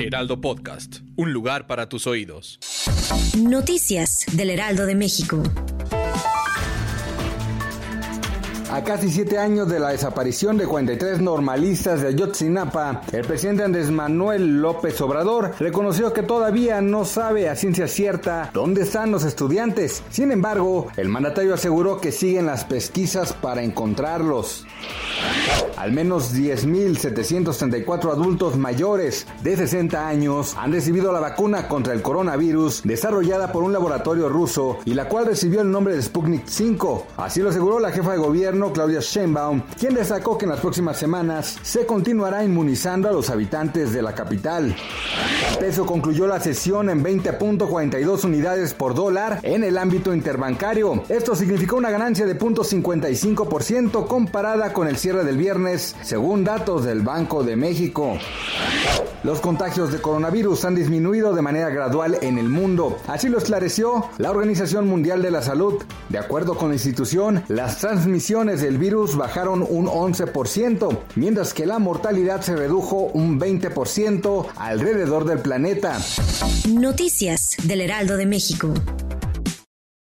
Heraldo Podcast, un lugar para tus oídos. Noticias del Heraldo de México. A casi siete años de la desaparición de 43 normalistas de Ayotzinapa, el presidente Andrés Manuel López Obrador reconoció que todavía no sabe a ciencia cierta dónde están los estudiantes. Sin embargo, el mandatario aseguró que siguen las pesquisas para encontrarlos. Al menos 10.734 adultos mayores de 60 años han recibido la vacuna contra el coronavirus desarrollada por un laboratorio ruso y la cual recibió el nombre de Sputnik 5. Así lo aseguró la jefa de gobierno Claudia Sheinbaum, quien destacó que en las próximas semanas se continuará inmunizando a los habitantes de la capital. Peso concluyó la sesión en 20.42 unidades por dólar en el ámbito interbancario. Esto significó una ganancia de 0.55% comparada con el del viernes, según datos del Banco de México. Los contagios de coronavirus han disminuido de manera gradual en el mundo. Así lo esclareció la Organización Mundial de la Salud. De acuerdo con la institución, las transmisiones del virus bajaron un 11%, mientras que la mortalidad se redujo un 20% alrededor del planeta. Noticias del Heraldo de México.